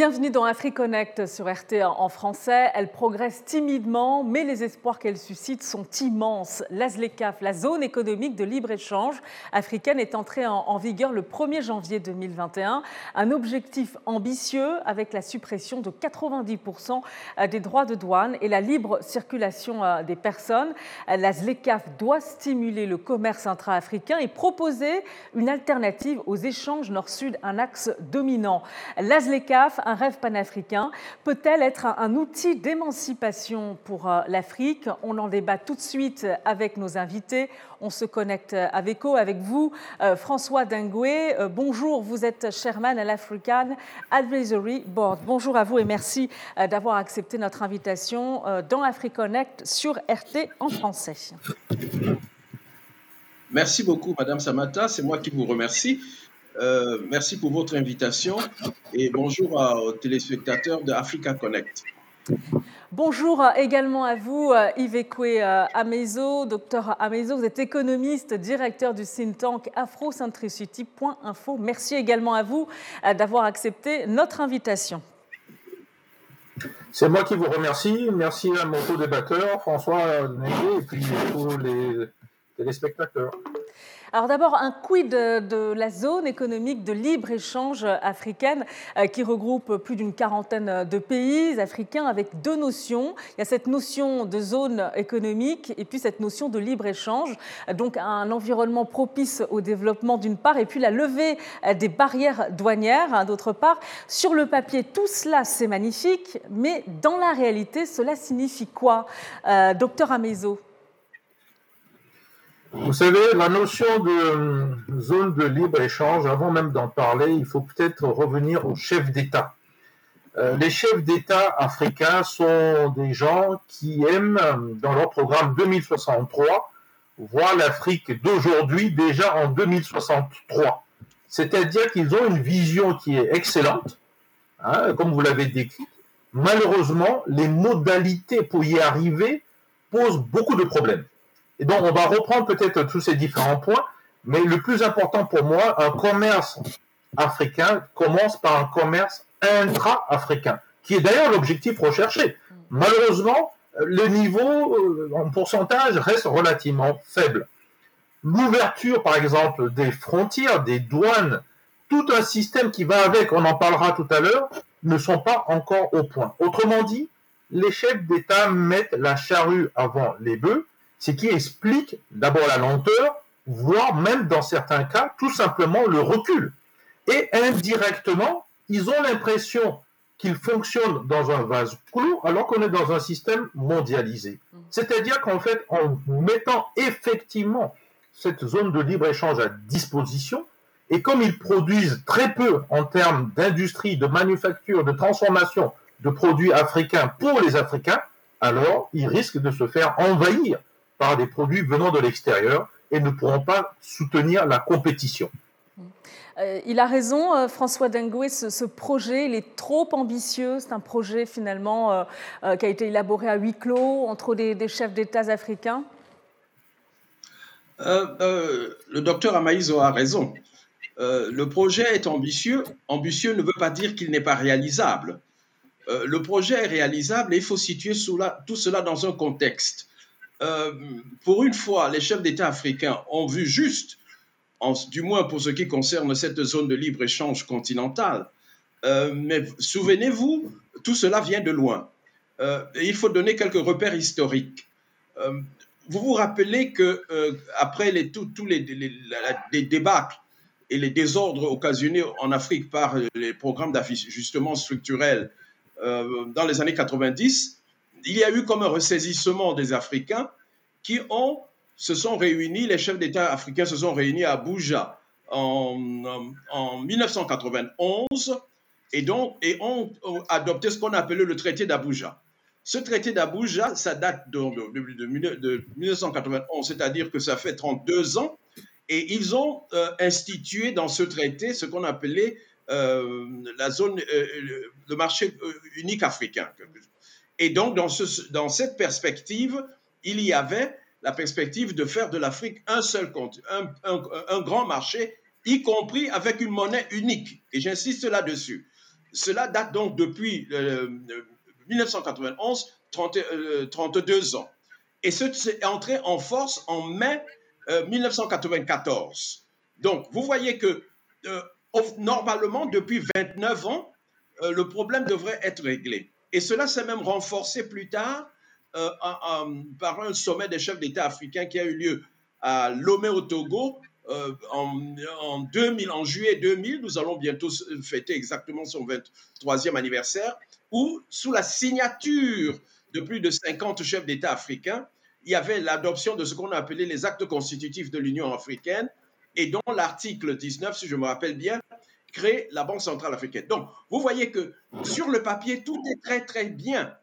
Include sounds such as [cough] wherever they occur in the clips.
Bienvenue dans AfriConnect sur RT en français. Elle progresse timidement, mais les espoirs qu'elle suscite sont immenses. L'ASLECAF, la zone économique de libre-échange africaine, est entrée en, vigueur le 1er janvier 2021. Un objectif ambitieux avec la suppression de 90% des droits de douane et la libre circulation euh, des personnes. L'ASLECAF doit stimuler le commerce intra-africain et proposer une alternative aux échanges nord-sud, un axe dominant. L'ASLECAF un rêve panafricain peut-elle être un, outil d'émancipation pour euh, l'Afrique? On en débat tout de suite avec nos invités. On se connecte avec eux, avec vous, euh, François Dingoué. Euh, bonjour, vous êtes chairman à l'African Advisory Board. Bonjour à vous et merci d'avoir accepté notre invitation dans AfriConnect sur RT en français. Merci beaucoup, Madame Samata. C'est moi qui vous remercie. Euh, merci pour votre invitation et bonjour aux téléspectateurs de Africa Connect. Bonjour également à vous, Yves Ekwe Amezo. Docteur Amezo, vous êtes économiste, directeur du think tank afrocentricity.info. Merci également à vous euh, d'avoir accepté notre invitation. C'est moi qui vous remercie. Merci à mon co-débatteur, François Négué, et puis à tous les téléspectateurs. Alors d'abord, un quid de, la zone économique de libre-échange africaine euh, qui regroupe plus d'une quarantaine de pays africains avec deux notions. Il y a cette notion de zone économique et puis cette notion de libre-échange. Donc un environnement propice au développement d'une part et puis la levée euh, des barrières douanières hein, d'autre part. Sur le papier, tout cela c'est magnifique, mais dans la réalité, cela signifie quoi? Euh, Docteur Amezo vous savez, la notion de euh, zone de libre-échange, avant même d'en parler, il faut peut-être revenir aux chefs d'État. Euh, les chefs d'État africains sont des gens qui aiment, dans leur programme 2063, voir l'Afrique d'aujourd'hui déjà en 2063. C'est-à-dire qu'ils ont une vision qui est excellente, hein, comme vous l'avez décrit. Malheureusement, les modalités pour y arriver posent beaucoup de problèmes. Et donc, on va reprendre peut-être tous ces différents points, mais le plus important pour moi, un commerce africain commence par un commerce intra-africain, qui est d'ailleurs l'objectif recherché. Malheureusement, le niveau euh, en pourcentage reste relativement faible. L'ouverture, par exemple, des frontières, des douanes, tout un système qui va avec, on en parlera tout à l'heure, ne sont pas encore au point. Autrement dit, les chefs d'État mettent la charrue avant les bœufs ce qui explique d'abord la lenteur, voire même dans certains cas, tout simplement le recul. Et indirectement, ils ont l'impression qu'ils fonctionnent dans un vase clos alors qu'on est dans un système mondialisé. C'est-à-dire qu'en fait, en mettant effectivement cette zone de libre-échange à disposition, et comme ils produisent très peu en termes d'industrie, de manufacture, de transformation de produits africains pour les Africains, alors ils risquent de se faire envahir par des produits venant de l'extérieur et ne pourront pas soutenir la compétition. Euh, il a raison, euh, François Dengoué, ce, projet, il est trop ambitieux. C'est un projet finalement euh, qui a été élaboré à huis clos entre des, chefs d'État africains. le docteur Amaïzo a raison. le projet est ambitieux. Ambitieux ne veut pas dire qu'il n'est pas réalisable. le projet est réalisable et il faut situer tout cela dans un contexte. Euh, pour une fois, les chefs d'État africains ont vu juste, du moins pour ce qui concerne cette zone de libre-échange continentale. Euh, mais souvenez-vous, tout cela vient de loin. Euh, il faut donner quelques repères historiques. vous vous rappelez que après tous les, les, et les désordres occasionnés en Afrique par les programmes d'ajustement structurel dans les années 90, il y a eu comme un ressaisissement des Africains qui ont, se sont réunis, les chefs d'État africains se sont réunis à Abuja en, en 1991 et ont, adopté ce qu'on appelait le traité d'Abuja. Ce traité d'Abuja, ça date de, de, 1991, c'est-à-dire que ça fait 32 ans, et ils ont euh, institué dans ce traité ce qu'on appelait euh, la zone, euh, le marché unique africain. Et donc, dans, ce, dans cette perspective, il y avait la perspective de faire de l'Afrique un seul un, un, grand marché, y compris avec une monnaie unique. Et j'insiste là-dessus. cela date donc depuis 1991, 32 ans. Et c'est entré en force en mai 1994. Donc, vous voyez que normalement, depuis 29 ans, le problème devrait être réglé. Et cela s'est même renforcé plus tard euh, par un sommet des chefs d'État africains qui a eu lieu à Lomé au Togo euh, en, 2000, en juillet 2000. Nous allons bientôt fêter exactement son 23e anniversaire, où sous la signature de plus de 50 chefs d'État africains, il y avait l'adoption de ce qu'on a appelé les actes constitutifs de l'Union africaine et dont l'article 19, si je me rappelle bien, crée la Banque centrale africaine. Donc, vous voyez que sur le papier, tout est très, très bien.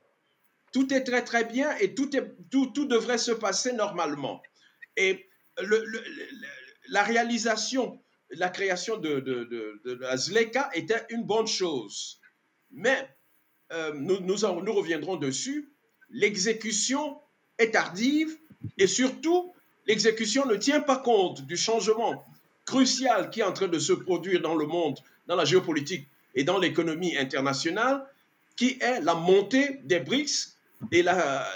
Tout est très, très bien et tout, devrait se passer normalement. Et la réalisation, la création de, la ZLECA était une bonne chose. Mais euh, nous reviendrons dessus. L'exécution est tardive et surtout, l'exécution ne tient pas compte du changement crucial qui est en train de se produire dans le monde, dans la géopolitique et dans l'économie internationale, qui est la montée des BRICS et la,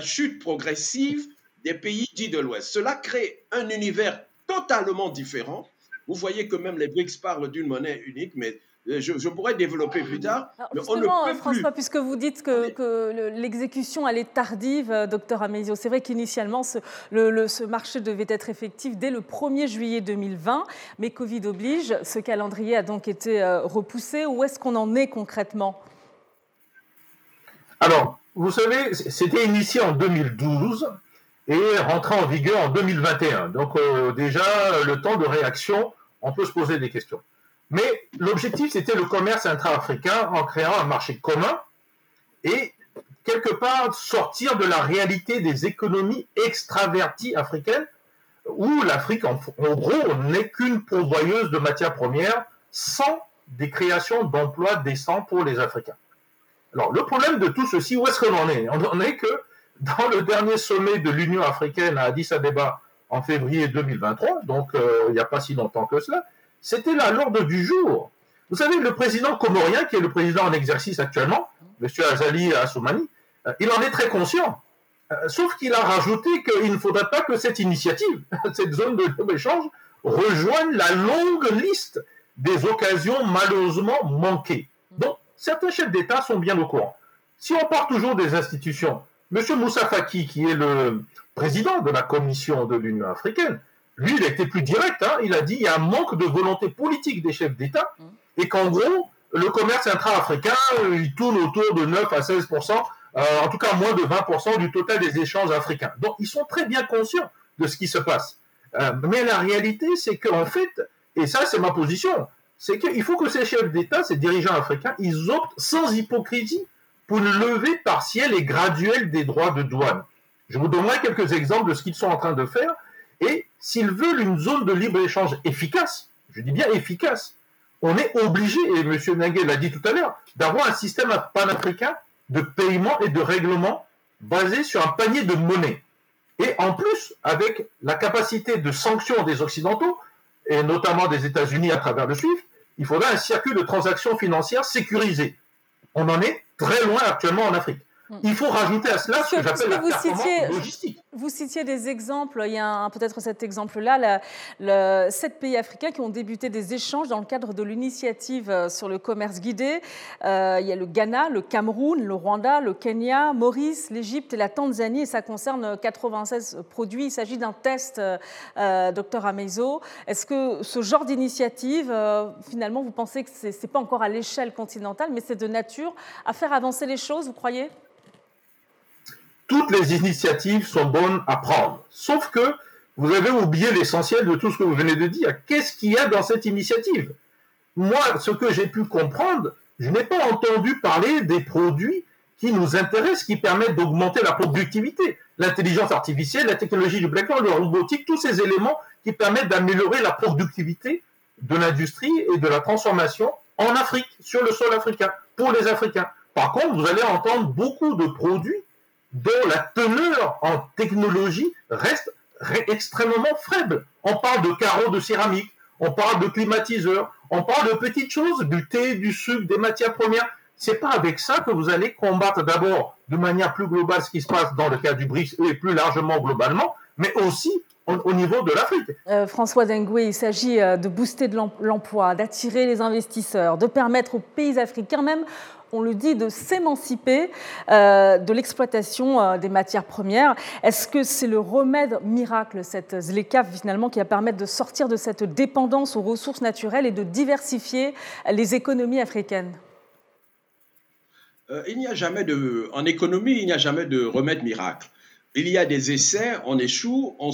chute progressive des pays dits de l'Ouest. Cela crée un univers totalement différent. Vous voyez que même les BRICS parlent d'une monnaie unique, mais euh, je, pourrais développer plus tard. mais on ne peut François, puisque vous dites que, l'exécution elle est tardive, euh, docteur Amésio, c'est vrai qu'initialement ce, ce, marché devait être effectif dès le 1er juillet 2020, mais Covid oblige, ce calendrier a donc été euh, repoussé. Où est-ce qu'on en est concrètement? Alors, vous savez, c'était initié en 2012 et rentré en vigueur en 2021. Donc déjà, le temps de réaction, on peut se poser des questions. Mais l'objectif, c'était le commerce intra-africain en créant un marché commun et quelque part sortir de la réalité des économies extraverties africaines où l'Afrique, en, gros, n'est qu'une pourvoyeuse de matières premières sans des créations d'emplois décents pour les Africains. Alors, le problème de tout ceci, où est-ce qu'on en est? On en est que dans le dernier sommet de l'Union africaine à Addis Abeba en février 2023, donc euh, il n'y a pas si longtemps que cela, c'était là l'ordre du jour. Vous savez, le président comorien, qui est le président en exercice actuellement, M. Azali Assoumani, euh, il en est très conscient. Euh, sauf qu'il a rajouté qu'il ne faudrait pas que cette initiative, [laughs] cette zone de libre-échange, rejoigne la longue liste des occasions malheureusement manquées. Donc, certains chefs d'État sont bien au courant. Si on part toujours des institutions, M. Moussa Faki, qui est le président de la Commission de l'Union africaine, lui, il a été plus direct. Hein. Il a dit qu'il y a un manque de volonté politique des chefs d'État et qu'en gros, le commerce intra-africain, euh, il tourne autour de 9 à 16 euh, en tout cas moins de 20 du total des échanges africains. Donc, ils sont très bien conscients de ce qui se passe. Euh, mais la réalité, c'est qu'en fait, et ça, c'est ma position, c'est qu'il faut que ces chefs d'État, ces dirigeants africains, ils optent sans hypocrisie pour une levée partielle et graduelle des droits de douane. Je vous donnerai quelques exemples de ce qu'ils sont en train de faire. Et s'ils veulent une zone de libre-échange efficace, je dis bien efficace, on est obligé, et M. Nagel l'a dit tout à l'heure, d'avoir un système panafricain de paiement et de règlement basé sur un panier de monnaie. Et en plus, avec la capacité de sanction des Occidentaux, et notamment des États-Unis à travers le SWIFT, il faudra un circuit de transactions financières sécurisé. On en est très loin actuellement en Afrique. Mm. Il faut rajouter à cela ce que, j'appelle la performance logistique. Vous citiez des exemples, il y a peut-être cet exemple-là, le, sept pays africains qui ont débuté des échanges dans le cadre de l'initiative euh, sur le commerce guidé. Euh, il y a le Ghana, le Cameroun, le Rwanda, le Kenya, Maurice, l'Égypte et la Tanzanie, et ça concerne 96 produits. Il s'agit d'un test, euh, docteur Amezo. Est-ce que ce genre d'initiative, finalement, vous pensez que ce n'est pas encore à l'échelle continentale, mais c'est de nature à faire avancer les choses, vous croyez? Toutes les initiatives sont bonnes à prendre. Sauf que vous avez oublié l'essentiel de tout ce que vous venez de dire. Qu'est-ce qu'il y a dans cette initiative? Moi, ce que j'ai pu comprendre, je n'ai pas entendu parler des produits qui nous intéressent, qui permettent d'augmenter la productivité. L'intelligence artificielle, la technologie du blackboard, le robotique, tous ces éléments qui permettent d'améliorer la productivité de l'industrie et de la transformation en Afrique, sur le sol africain, pour les Africains. Par contre, vous allez entendre beaucoup de produits dont la teneur en technologie reste extrêmement faible. On parle de carreaux de céramique, on parle de climatiseurs, On parle de petites choses, du thé, du sucre, des matières premières. C'est pas avec ça que vous allez combattre d'abord de manière plus globale ce qui se passe dans le cas du BRICS et plus largement globalement, mais aussi au, niveau de l'Afrique. Euh, François Dengue, il s'agit euh, de booster l'emploi, d'attirer les investisseurs, de permettre aux pays africains même on le dit, de s'émanciper euh, de l'exploitation des matières premières. Est-ce que c'est le remède miracle, cette ZLECAF, finalement, qui va permettre de sortir de cette dépendance aux ressources naturelles et de diversifier les économies africaines? Il n'y a jamais de, en économie, il n'y a jamais de remède miracle il y a des essais, on échoue, on,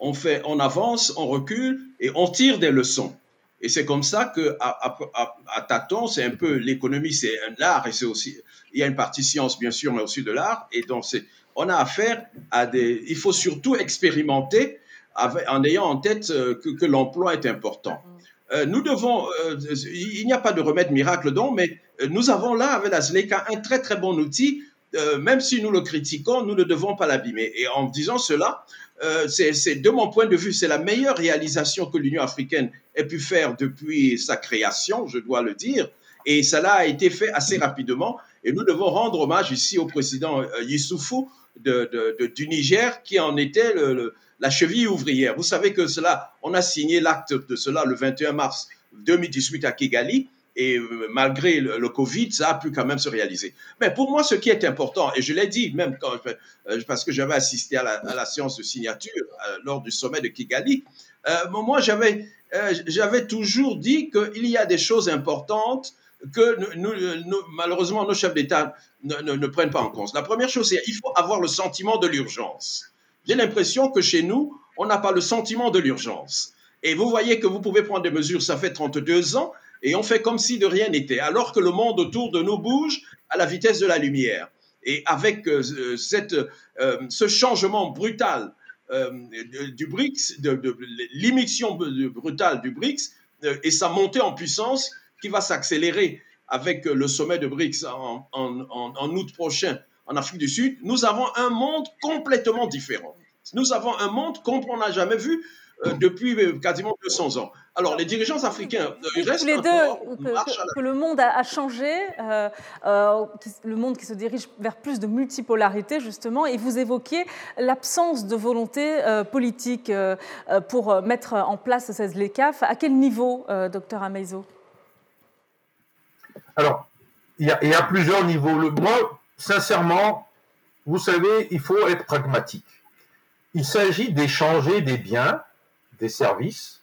on, fait, on avance, on recule et on tire des leçons. Et c'est comme ça que à, à, à tâtons, c'est un peu l'économie, c'est un art et c'est aussi il y a une partie science bien sûr, mais aussi de l'art. Et donc c'est on a affaire à des. Il faut surtout expérimenter en ayant en tête euh, que, que l'emploi est important. Euh, nous devons, euh, il n'y a pas de remède miracle donc, mais nous avons là avec la ZLECA un très très bon outil euh, même si nous le critiquons, nous ne devons pas l'abîmer. Et en disant cela, euh, c'est de mon point de vue, c'est la meilleure réalisation que l'Union africaine pu faire depuis sa création, je dois le dire. Et cela a été fait assez rapidement. Et nous devons rendre hommage ici au président euh, Yissoufou de, du Niger, qui en était la cheville ouvrière. Vous savez que cela, on a signé l'acte de cela le 21 mars 2018 à Kigali et euh, malgré le, Covid, ça a pu quand même se réaliser. Mais pour moi, ce qui est important, et je l'ai dit même quand, euh, parce que j'avais assisté à la, séance de signature euh, lors du sommet de Kigali, moi j'avais j'avais toujours dit qu'il y a des choses importantes que malheureusement nos chefs d'État ne, ne, prennent pas en compte. La première chose, c'est qu'il faut avoir le sentiment de l'urgence. J'ai l'impression que chez nous, on n'a pas le sentiment de l'urgence. Et vous voyez que vous pouvez prendre des mesures, ça fait 32 ans, et on fait comme si de rien n'était, alors que le monde autour de nous bouge à la vitesse de la lumière. Et avec euh, cette, euh, ce changement brutal euh, du BRICS, de, l'émission brutale du BRICS et sa montée en puissance qui va s'accélérer avec le sommet de BRICS en, en, en août prochain en Afrique du Sud, nous avons un monde complètement différent. Nous avons un monde qu'on n'a jamais vu euh, depuis euh, quasiment 200 ans. Alors, les dirigeants africains euh, restent les deux, que, le monde a, changé, le monde qui se dirige vers plus de multipolarité, justement, et vous évoquiez l'absence de volonté politique pour mettre en place ces LECAF. À quel niveau, docteur Ameizo Alors, il y, a, plusieurs niveaux. moi, sincèrement, vous savez, il faut être pragmatique. Il s'agit d'échanger des biens des services,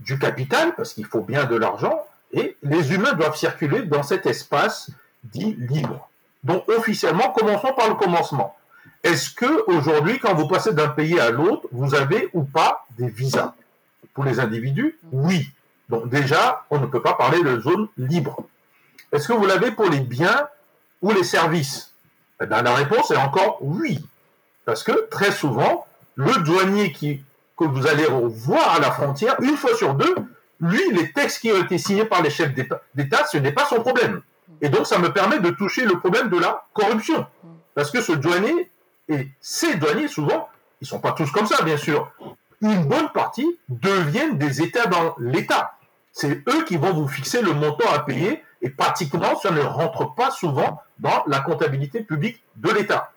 du capital, parce qu'il faut bien de l'argent, et les humains doivent circuler dans cet espace dit libre. Donc officiellement, commençons par le commencement. Est-ce que aujourd'hui, quand vous passez d'un pays à l'autre, vous avez ou pas des visas Pour les individus, oui. Donc déjà, on ne peut pas parler de zone libre. Est-ce que vous l'avez pour les biens ou les services? Eh bien, La réponse est encore oui. Parce que très souvent, le douanier qui que vous allez voir à la frontière, une fois sur deux, lui, les textes qui ont été signés par les chefs d'État, ce n'est pas son problème. Et donc, ça me permet de toucher le problème de la corruption. Parce que ce douanier, et ces douaniers, souvent, ils ne sont pas tous comme ça, bien sûr, une bonne partie deviennent des États dans l'État. C'est eux qui vont vous fixer le montant à payer, et pratiquement, ça ne rentre pas souvent dans la comptabilité publique de l'État.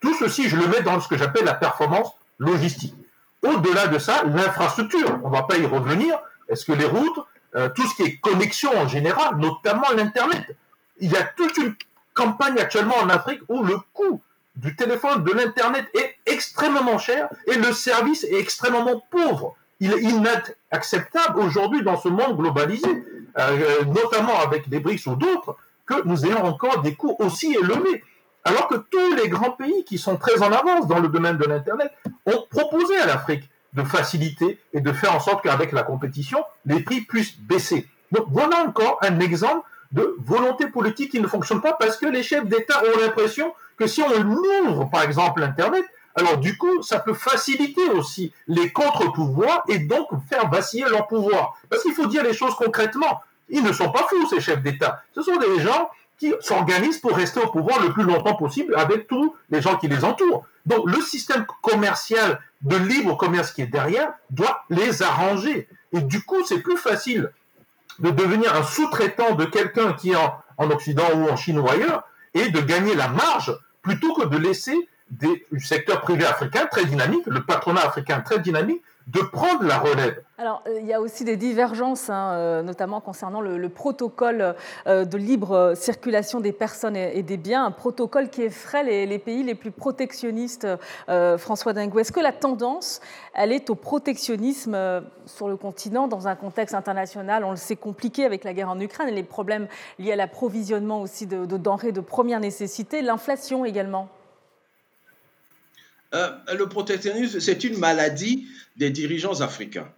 Tout ceci, je le mets dans ce que j'appelle la performance logistique. Au-delà de ça, l'infrastructure, on ne va pas y revenir. Est-ce que les routes, euh, tout ce qui est connexion en général, notamment l'Internet, il y a toute une campagne actuellement en Afrique où le coût du téléphone, de l'Internet est extrêmement cher et le service est extrêmement pauvre. Il est inacceptable aujourd'hui dans ce monde globalisé, euh, notamment avec des BRICS ou d'autres, que nous ayons encore des coûts aussi élevés. Alors que tous les grands pays qui sont très en avance dans le domaine de l'Internet ont proposé à l'Afrique de faciliter et de faire en sorte qu'avec la compétition, les prix puissent baisser. Donc voilà encore un exemple de volonté politique qui ne fonctionne pas parce que les chefs d'État ont l'impression que si on ouvre par exemple l'Internet, alors du coup, ça peut faciliter aussi les contre-pouvoirs et donc faire vaciller leur pouvoir. Parce qu'il faut dire les choses concrètement. Ils ne sont pas fous, ces chefs d'État. Ce sont des gens qui s'organisent pour rester au pouvoir le plus longtemps possible avec tous les gens qui les entourent. Donc le système commercial de libre commerce qui est derrière doit les arranger. Et du coup, c'est plus facile de devenir un sous-traitant de quelqu'un qui est en, Occident ou en Chine ou ailleurs, et de gagner la marge, plutôt que de laisser des, du secteur privé africain très dynamique, le patronat africain très dynamique, de prendre la relève. Alors, euh, il y a aussi des divergences, hein, euh, notamment concernant le, protocole euh, de libre circulation des personnes et, des biens, un protocole qui effraie les, pays les plus protectionnistes. François Dingou, est-ce que la tendance, elle est au protectionnisme sur le continent dans un contexte international, on le sait, compliqué avec la guerre en Ukraine et les problèmes liés à l'approvisionnement aussi de denrées de première nécessité, l'inflation également? Le protectionnisme, c'est une maladie des dirigeants africains.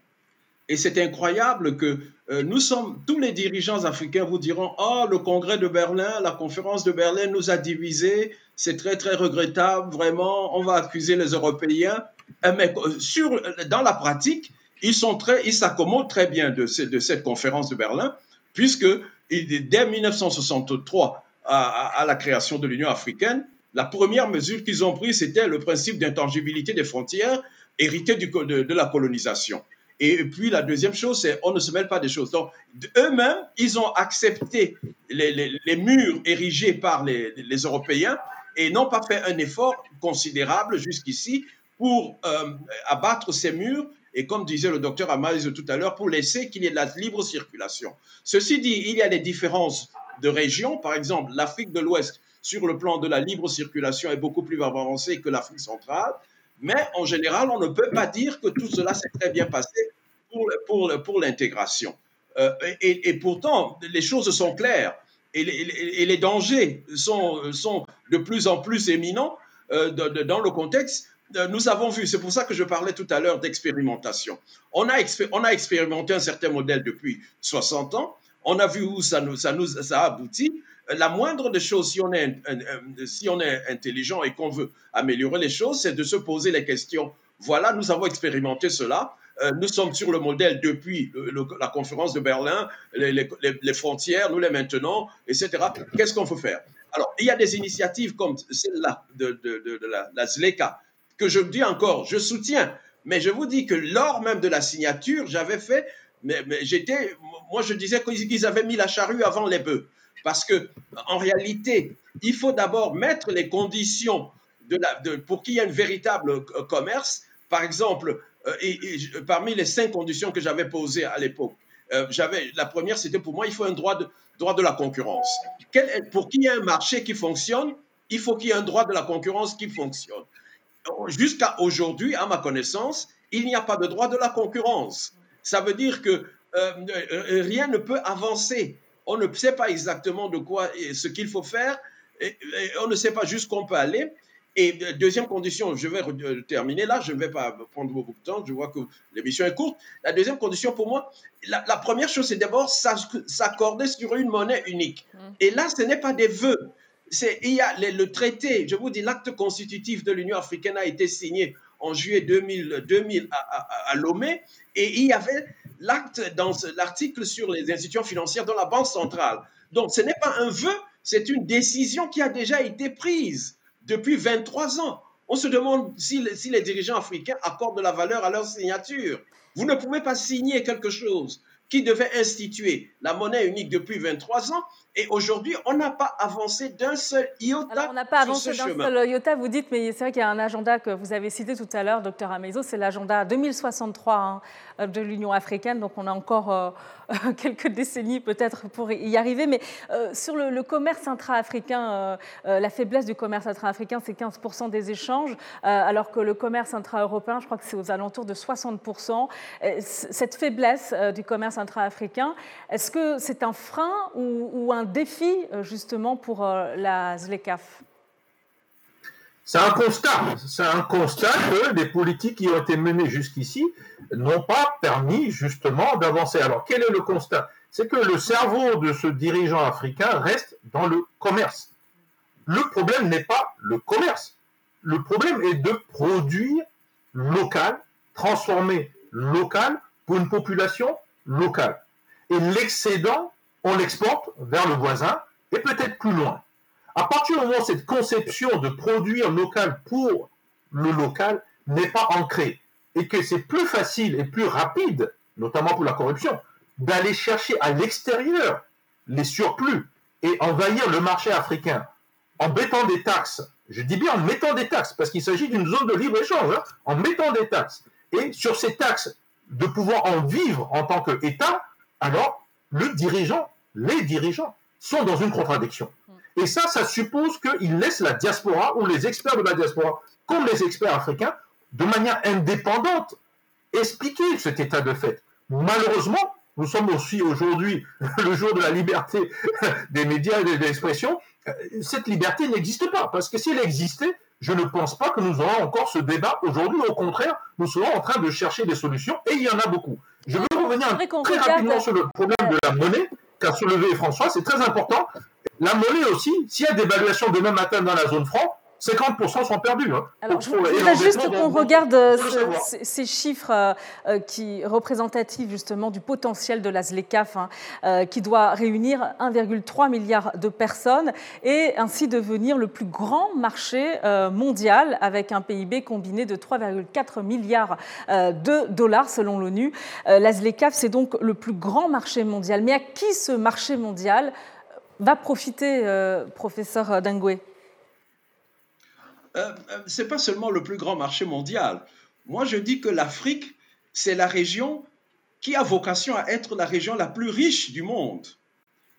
Et c'est incroyable que euh, nous sommes, tous les dirigeants africains vous diront, oh, le congrès de Berlin, la conférence de Berlin nous a divisés, c'est très, très regrettable, vraiment, on va accuser les Européens. Euh, mais euh, dans la pratique, ils s'accommodent très bien de, cette conférence de Berlin, puisque dès 1963, à, à la création de l'Union africaine, la première mesure qu'ils ont prise, c'était le principe d'intangibilité des frontières hérité de, la colonisation. Et puis la deuxième chose, c'est on ne se mêle pas des choses. Donc eux-mêmes, ils ont accepté les, murs érigés par les, Européens et n'ont pas fait un effort considérable jusqu'ici pour euh, abattre ces murs et comme disait le docteur Amaïs tout à l'heure, pour laisser qu'il y ait la libre circulation. Ceci dit, il y a des différences de régions. Par exemple, l'Afrique de l'Ouest, sur le plan de la libre circulation, est beaucoup plus avancée que l'Afrique centrale. Mais en général, on ne peut pas dire que tout cela s'est très bien passé pour, pour, l'intégration. Euh, et, pourtant, les choses sont claires et les, dangers sont, sont, de plus en plus éminents euh, dans le contexte. Euh, nous avons vu, c'est pour ça que je parlais tout à l'heure d'expérimentation. On a, on a expérimenté un certain modèle depuis 60 ans. On a vu où ça nous, ça nous ça a abouti la moindre des choses, si on est, si on est intelligent et qu'on veut améliorer les choses, c'est de se poser les questions. Voilà, nous avons expérimenté cela. Euh, nous sommes sur le modèle depuis la conférence de Berlin, les, frontières, nous les maintenons, etc. Qu'est-ce qu'on faut faire? Alors, il y a des initiatives comme celle-là de la, la, ZLECA, que je dis encore, je soutiens, mais je vous dis que lors même de la signature, j'avais fait, mais, j'étais, moi je disais qu'ils avaient mis la charrue avant les bœufs. Parce que, en réalité, il faut d'abord mettre les conditions de la, de, pour qu'il y ait un véritable euh, commerce. Par exemple, euh, et, parmi les cinq conditions que j'avais posées à l'époque, euh, j'avais la première, c'était pour moi, il faut un droit de, droit de la concurrence. Quel, pour qu'il y ait un marché qui fonctionne, il faut qu'il y ait un droit de la concurrence qui fonctionne. Jusqu'à aujourd'hui, à ma connaissance, il n'y a pas de droit de la concurrence. Ça veut dire que euh, rien ne peut avancer on ne sait pas exactement de quoi ce qu'il faut faire, et, on ne sait pas jusqu'où on peut aller. Et deuxième condition, je vais terminer là, je ne vais pas prendre beaucoup de temps, je vois que l'émission est courte. La deuxième condition pour moi, la, première chose, c'est d'abord s'accorder sur une monnaie unique. Mmh. Et là, ce n'est pas des vœux. Il y a le traité, je vous dis, l'acte constitutif de l'Union africaine a été signé en juillet 2000, 2000 à, Lomé, et il y avait l'acte dans l'article sur les institutions financières dans la Banque centrale. Donc ce n'est pas un vœu, c'est une décision qui a déjà été prise depuis 23 ans. On se demande si, les dirigeants africains accordent de la valeur à leur signature. Vous ne pouvez pas signer quelque chose qui devait instituer la monnaie unique depuis 23 ans. Et aujourd'hui, on n'a pas avancé d'un seul iota. Alors, on n'a pas avancé d'un seul iota, vous dites, mais c'est vrai qu'il y a un agenda que vous avez cité tout à l'heure, docteur Amezo, c'est l'agenda 2063 hein, de l'Union africaine. Donc, on a encore euh, [laughs] quelques décennies peut-être pour y arriver. Mais euh, sur le, le, commerce intra-africain, euh, euh la faiblesse du commerce intra-africain, c'est 15% des échanges, alors que le commerce intra-européen, je crois que c'est aux alentours de 60%. Cette faiblesse du commerce intra-africain, est-ce que c'est un frein ou, ou, un défi justement pour la ZLECAF c'est un constat. C'est un constat que les politiques qui ont été menées jusqu'ici n'ont pas permis justement d'avancer. Alors, quel est le constat? C'est que le cerveau de ce dirigeant africain reste dans le commerce. Le problème n'est pas le commerce. Le problème est de produire local, transformer local pour une population locale. Et l'excédent, on l'exporte vers le voisin et peut-être plus loin. À partir du moment où cette conception de produire local pour le local n'est pas ancrée et que c'est plus facile et plus rapide notamment pour la corruption, d'aller chercher à l'extérieur les surplus et envahir le marché africain en mettant des taxes. Je dis bien en mettant des taxes, parce qu'il s'agit d'une zone de libre-échange, hein, en mettant des taxes. Et sur ces taxes, de pouvoir en vivre en tant qu'État, alors le dirigeant, les dirigeants sont dans une contradiction. Et ça, ça suppose qu'ils laissent la diaspora ou les experts de la diaspora, comme les experts africains, de manière indépendante, expliquer cet état de fait. Malheureusement, nous sommes aussi aujourd'hui [laughs] le jour de la liberté [laughs] des médias et de l'expression. Cette liberté n'existe pas, parce que si elle existait, je ne pense pas que nous aurons encore ce débat aujourd'hui. Au contraire, nous serons en train de chercher des solutions, et il y en a beaucoup. Revenir très rapidement sur le problème de la monnaie qu'a soulevé François, c'est très important. La monnaie aussi, s'il y a dévaluation demain matin dans la zone franc, 50% sont perdus. Hein. Alors, je voudrais juste qu'on regarde euh, ces chiffres euh, euh, qui représentatifs justement du potentiel de la ZLECAF, hein, qui doit réunir 1,3 milliard de personnes et ainsi devenir le plus grand marché mondial avec un PIB combiné de 3,4 milliards de dollars selon l'ONU. la ZLECAF, c'est donc le plus grand marché mondial. Mais à qui ce marché mondial va profiter, professeur Dangoué euh, euh, ce n'est pas seulement le plus grand marché mondial. Moi, je dis que l'Afrique, c'est la région qui a vocation à être la région la plus riche du monde.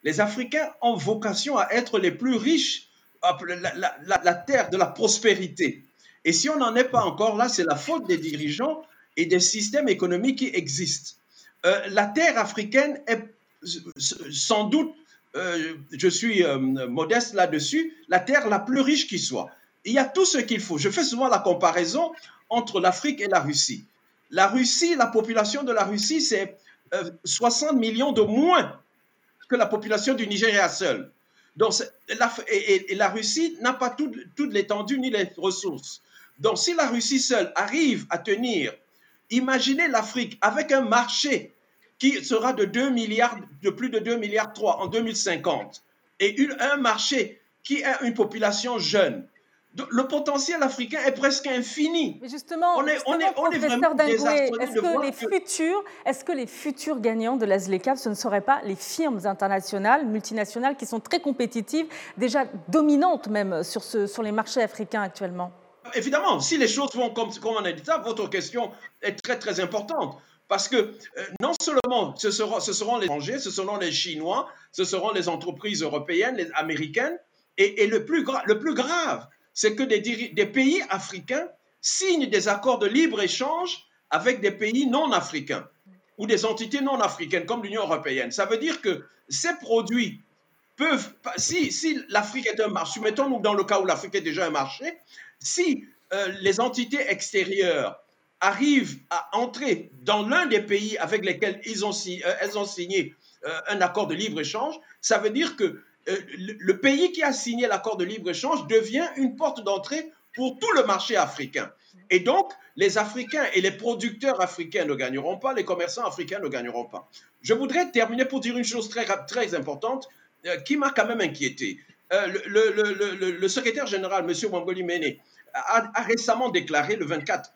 Les Africains ont vocation à être les plus riches, la, terre de la prospérité. Et si on n'en est pas encore là, c'est la faute des dirigeants et des systèmes économiques qui existent. Euh, la terre africaine est sans doute, je suis modeste là-dessus, la terre la plus riche qui soit il y a tout ce qu'il faut. Je fais souvent la comparaison entre l'Afrique et la Russie. La Russie, la population de la Russie, c'est 60 euh, millions de moins que la population du Nigeria seul. Donc, la, et, la Russie n'a pas toute, l'étendue ni les ressources. Donc, si la Russie seule arrive à tenir, imaginez l'Afrique avec un marché qui sera de 2 milliards, de plus de 2 milliards 3 en 2050, et un marché qui a une population jeune, le potentiel africain est presque infini. Mais justement, on est, on est, on est vraiment est-ce que, les futurs, est-ce que les futurs gagnants de la ZLECAF, ce ne seraient pas les firmes internationales, multinationales, qui sont très compétitives, déjà dominantes même sur, ce, sur les marchés africains actuellement? Évidemment, si les choses vont comme, comme on a dit ça, votre question est très très importante. Parce que euh, non seulement ce seront, ce seront les étrangers, ce seront les Chinois, ce seront les entreprises européennes, les américaines, et, et le, plus le plus grave, c'est que des, pays africains signent des accords de libre-échange avec des pays non africains ou des entités non africaines comme l'Union européenne. Ça veut dire que ces produits peuvent, si, l'Afrique est un marché, mettons-nous dans le cas où l'Afrique est déjà un marché, si euh, les entités extérieures arrivent à entrer dans l'un des pays avec lesquels euh, elles ont signé euh, un accord de libre-échange, ça veut dire que le pays qui a signé l'accord de libre-échange devient une porte d'entrée pour tout le marché africain. Et donc, les Africains et les producteurs africains ne gagneront pas, les commerçants africains ne gagneront pas. Je voudrais terminer pour dire une chose très, importante euh, qui m'a quand même inquiété. Euh, le, secrétaire général, M. Mangoli Mene, a, récemment déclaré le 24,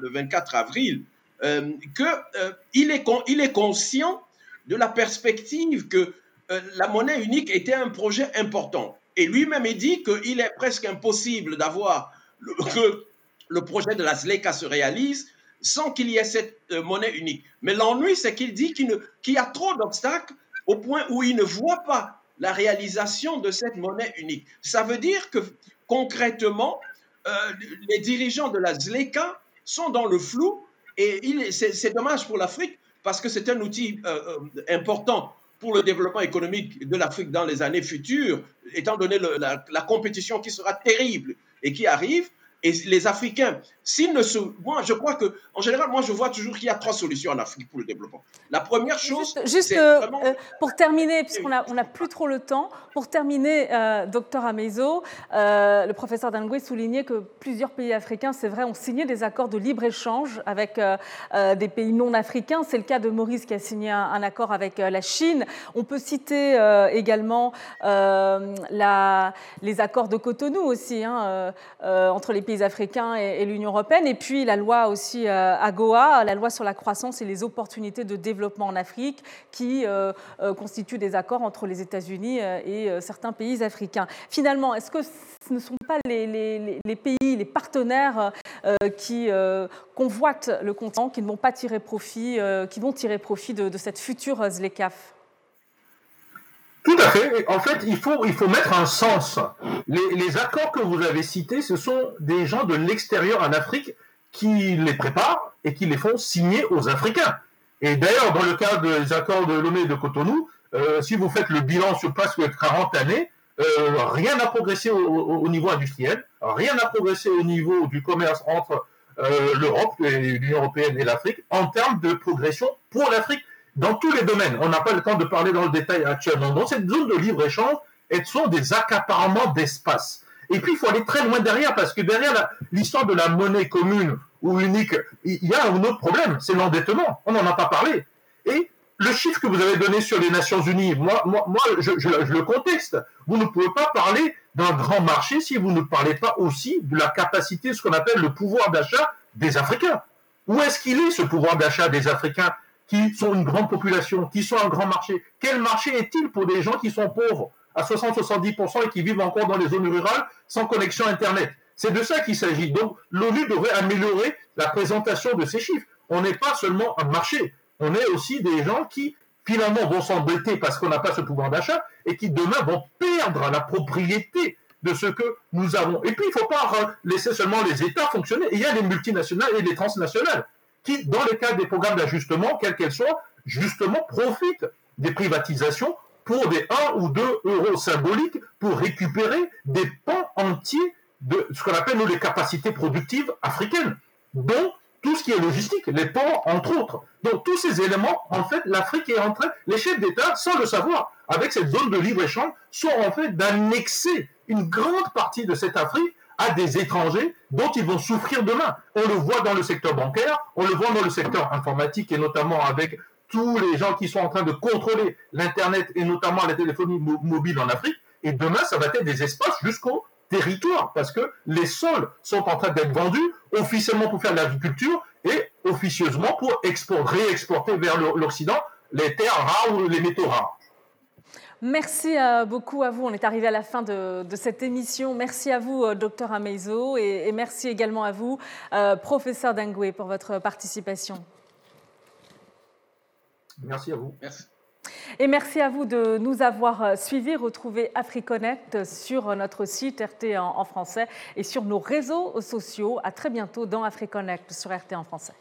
le 24 avril qu'il est, il est conscient de la perspective que euh, la monnaie unique était un projet important. Et lui-même, il dit qu'il est presque impossible d'avoir [laughs] que le projet de la ZLECA se réalise sans qu'il y ait cette euh, monnaie unique. Mais l'ennui, c'est qu'il dit qu'il y a trop d'obstacles au point où il ne voit pas la réalisation de cette monnaie unique. Ça veut dire que concrètement, euh, les dirigeants de la ZLECA sont dans le flou et c'est dommage pour l'Afrique parce que c'est un outil important pour le développement économique de l'Afrique dans les années futures, étant donné la, compétition qui sera terrible et qui arrive, et les Africains, s'ils ne se... Moi, je crois que, en général, moi, je vois toujours qu'il y a trois solutions en Afrique pour le développement. La première chose... Juste, euh, euh, pour terminer, puisqu'on n'a on a plus trop le temps, pour terminer, euh, docteur Amezo, le professeur Dangoué soulignait que plusieurs pays africains, c'est vrai, ont signé des accords de libre-échange avec des pays non africains. C'est le cas de Maurice qui a signé un, accord avec la Chine. On peut citer également la, les accords de Cotonou aussi, hein, entre les pays africains et, l'Union européenne. Et puis la loi aussi AGOA, la loi sur la croissance et les opportunités de développement en Afrique, qui constitue des accords entre les États-Unis et certains pays africains. Finalement, est-ce que ce ne sont pas les, pays, les partenaires qui convoitent le continent, qui ne vont pas tirer profit, qui vont tirer profit de cette future ZLECAF? Tout à fait. En fait, il faut, il faut mettre un sens. Les, accords que vous avez cités, ce sont des gens de l'extérieur en Afrique qui les préparent et qui les font signer aux Africains. Et d'ailleurs, dans le cas des accords de Lomé et de Cotonou, euh, si vous faites le bilan sur presque 40 années, euh, rien n'a progressé au, niveau industriel, rien n'a progressé au niveau du commerce entre euh, l'Europe, l'Union européenne et l'Afrique en termes de progression pour l'Afrique dans tous les domaines. On n'a pas le temps de parler dans le détail actuellement. Dans cette zone de libre-échange, elles sont des accaparements d'espace. Et puis, il faut aller très loin derrière, parce que derrière l'histoire de la monnaie commune ou unique, il y a un autre problème, c'est l'endettement. On n'en a pas parlé. Et le chiffre que vous avez donné sur les Nations Unies, moi, moi, moi je, je, le contexte. Vous ne pouvez pas parler d'un grand marché si vous ne parlez pas aussi de la capacité, ce qu'on appelle le pouvoir d'achat des Africains. Où est-ce qu'il est ce pouvoir d'achat des Africains? Qui sont une grande population, qui sont un grand marché. Quel marché est-il pour des gens qui sont pauvres à 60-70% et qui vivent encore dans les zones rurales sans connexion Internet? C'est de ça qu'il s'agit. Donc l'ONU devrait améliorer la présentation de ces chiffres. On n'est pas seulement un marché, on est aussi des gens qui finalement vont s'embêter parce qu'on n'a pas ce pouvoir d'achat et qui demain vont perdre la propriété de ce que nous avons. Et puis, il ne faut pas laisser seulement les États fonctionner. Il y a les multinationales et les transnationales qui, dans le cadre des programmes d'ajustement, quels qu'elles soient, justement profitent des privatisations pour des 1 ou 2 euros symboliques pour récupérer des pans entiers de ce qu'on appelle nous les capacités productives africaines, dont tout ce qui est logistique, les ports entre autres. Donc tous ces éléments, en fait, l'Afrique est en train, les chefs d'État, sans le savoir, avec cette zone de libre-échange, sont en fait d'annexer une grande partie de cette Afrique à des étrangers dont ils vont souffrir demain. On le voit dans le secteur bancaire, on le voit dans le secteur informatique et notamment avec tous les gens qui sont en train de contrôler l'Internet et notamment la téléphonie mobile en Afrique. Et demain, ça va être des espaces jusqu'au territoire parce que les sols sont en train d'être vendus officiellement pour faire de l'agriculture et officieusement pour réexporter vers l'Occident les terres rares ou les métaux rares. Merci euh, beaucoup à vous. On est arrivé à la fin de, cette émission. Merci à vous, euh, docteur Ameizo, et, merci également à vous, euh, professeur Dangoué, pour votre participation. Merci à vous. Merci. Et merci à vous de nous avoir suivis. Retrouvez AfriConnect sur notre site RT en français et sur nos réseaux sociaux. À très bientôt dans AfriConnect sur RT en français.